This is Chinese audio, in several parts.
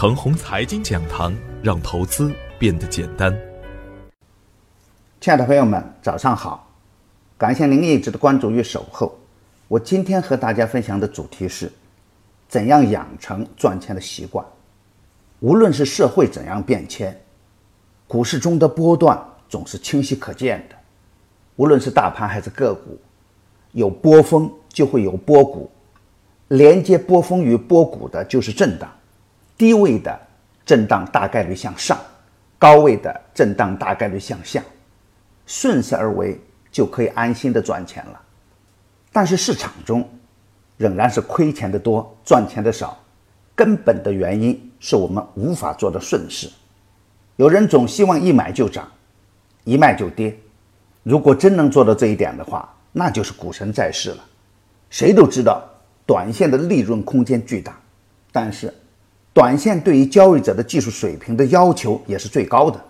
程红财经讲堂，让投资变得简单。亲爱的朋友们，早上好！感谢您一直的关注与守候。我今天和大家分享的主题是：怎样养成赚钱的习惯。无论是社会怎样变迁，股市中的波段总是清晰可见的。无论是大盘还是个股，有波峰就会有波谷，连接波峰与波谷的就是震荡。低位的震荡大概率向上，高位的震荡大概率向下，顺势而为就可以安心的赚钱了。但是市场中仍然是亏钱的多，赚钱的少，根本的原因是我们无法做到顺势。有人总希望一买就涨，一卖就跌。如果真能做到这一点的话，那就是股神在世了。谁都知道，短线的利润空间巨大，但是。短线对于交易者的技术水平的要求也是最高的。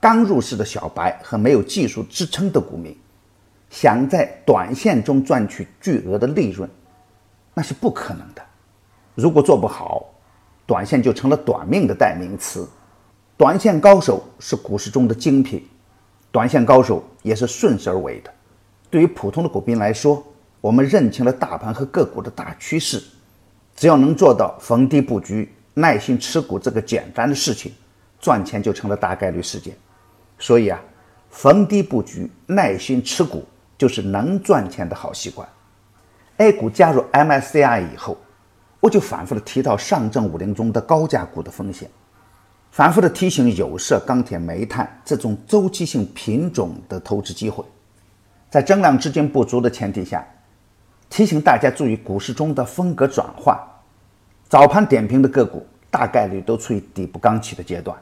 刚入市的小白和没有技术支撑的股民，想在短线中赚取巨额的利润，那是不可能的。如果做不好，短线就成了短命的代名词。短线高手是股市中的精品，短线高手也是顺势而为的。对于普通的股民来说，我们认清了大盘和个股的大趋势。只要能做到逢低布局、耐心持股这个简单的事情，赚钱就成了大概率事件。所以啊，逢低布局、耐心持股就是能赚钱的好习惯。A 股加入 MSCI 以后，我就反复的提到上证五零中的高价股的风险，反复的提醒有色、钢铁、煤炭这种周期性品种的投资机会，在增量资金不足的前提下。提醒大家注意股市中的风格转换，早盘点评的个股大概率都处于底部刚起的阶段。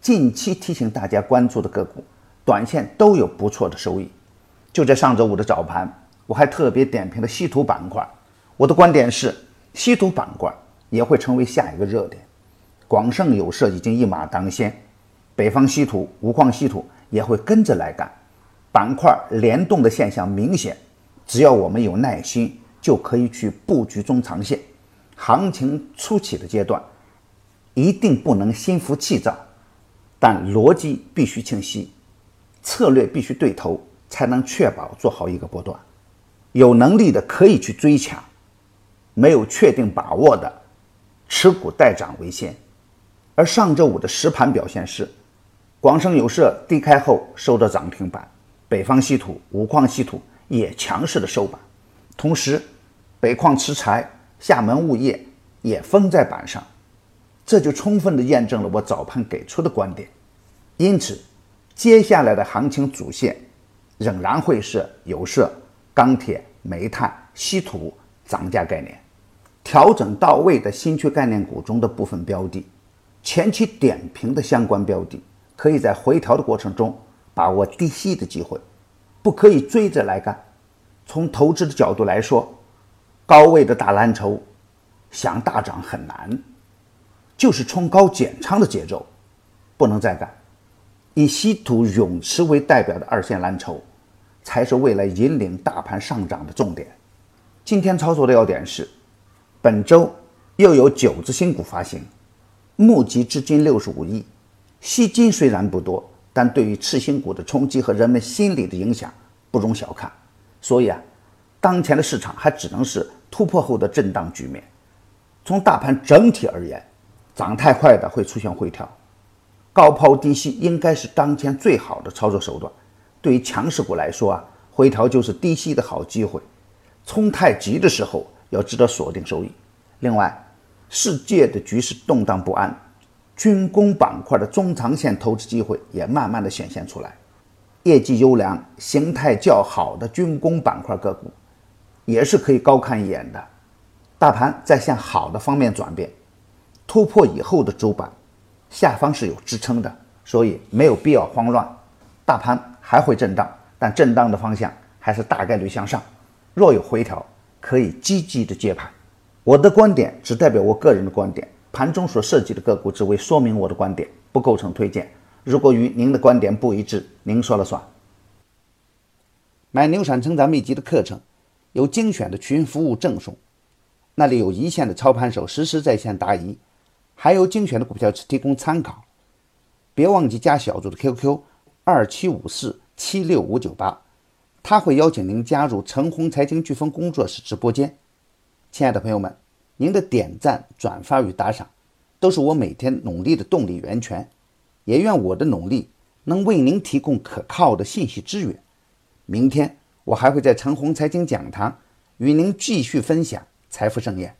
近期提醒大家关注的个股，短线都有不错的收益。就在上周五的早盘，我还特别点评了稀土板块。我的观点是，稀土板块也会成为下一个热点。广盛有色已经一马当先，北方稀土、无矿稀土也会跟着来干，板块联动的现象明显。只要我们有耐心，就可以去布局中长线。行情初起的阶段，一定不能心浮气躁，但逻辑必须清晰，策略必须对头，才能确保做好一个波段。有能力的可以去追抢，没有确定把握的，持股待涨为先。而上周五的实盘表现是，广生有色低开后收到涨停板，北方稀土、五矿稀土。也强势的收板，同时，北矿磁材、厦门物业也封在板上，这就充分的验证了我早盘给出的观点。因此，接下来的行情主线仍然会是有色、钢铁、煤炭、稀土涨价概念，调整到位的新区概念股中的部分标的，前期点评的相关标的，可以在回调的过程中把握低吸的机会。不可以追着来干。从投资的角度来说，高位的大蓝筹想大涨很难，就是冲高减仓的节奏，不能再干。以稀土、永磁为代表的二线蓝筹，才是未来引领大盘上涨的重点。今天操作的要点是，本周又有九只新股发行，募集资金六十五亿，吸金虽然不多。但对于次新股的冲击和人们心理的影响不容小看，所以啊，当前的市场还只能是突破后的震荡局面。从大盘整体而言，涨太快的会出现回调，高抛低吸应该是当前最好的操作手段。对于强势股来说啊，回调就是低吸的好机会。冲太急的时候要值得锁定收益。另外，世界的局势动荡不安。军工板块的中长线投资机会也慢慢的显现出来，业绩优良、形态较好的军工板块个股，也是可以高看一眼的。大盘在向好的方面转变，突破以后的主板下方是有支撑的，所以没有必要慌乱。大盘还会震荡，但震荡的方向还是大概率向上。若有回调，可以积极的接盘。我的观点只代表我个人的观点。盘中所涉及的个股只为说明我的观点，不构成推荐。如果与您的观点不一致，您说了算。买牛产成长秘籍的课程，有精选的群服务赠送，那里有一线的操盘手实时在线答疑，还有精选的股票提供参考。别忘记加小组的 QQ 二七五四七六五九八，他会邀请您加入陈红财经飓风工作室直播间。亲爱的朋友们，您的点赞、转发与打赏，都是我每天努力的动力源泉。也愿我的努力能为您提供可靠的信息资源。明天我还会在陈红财经讲堂与您继续分享财富盛宴。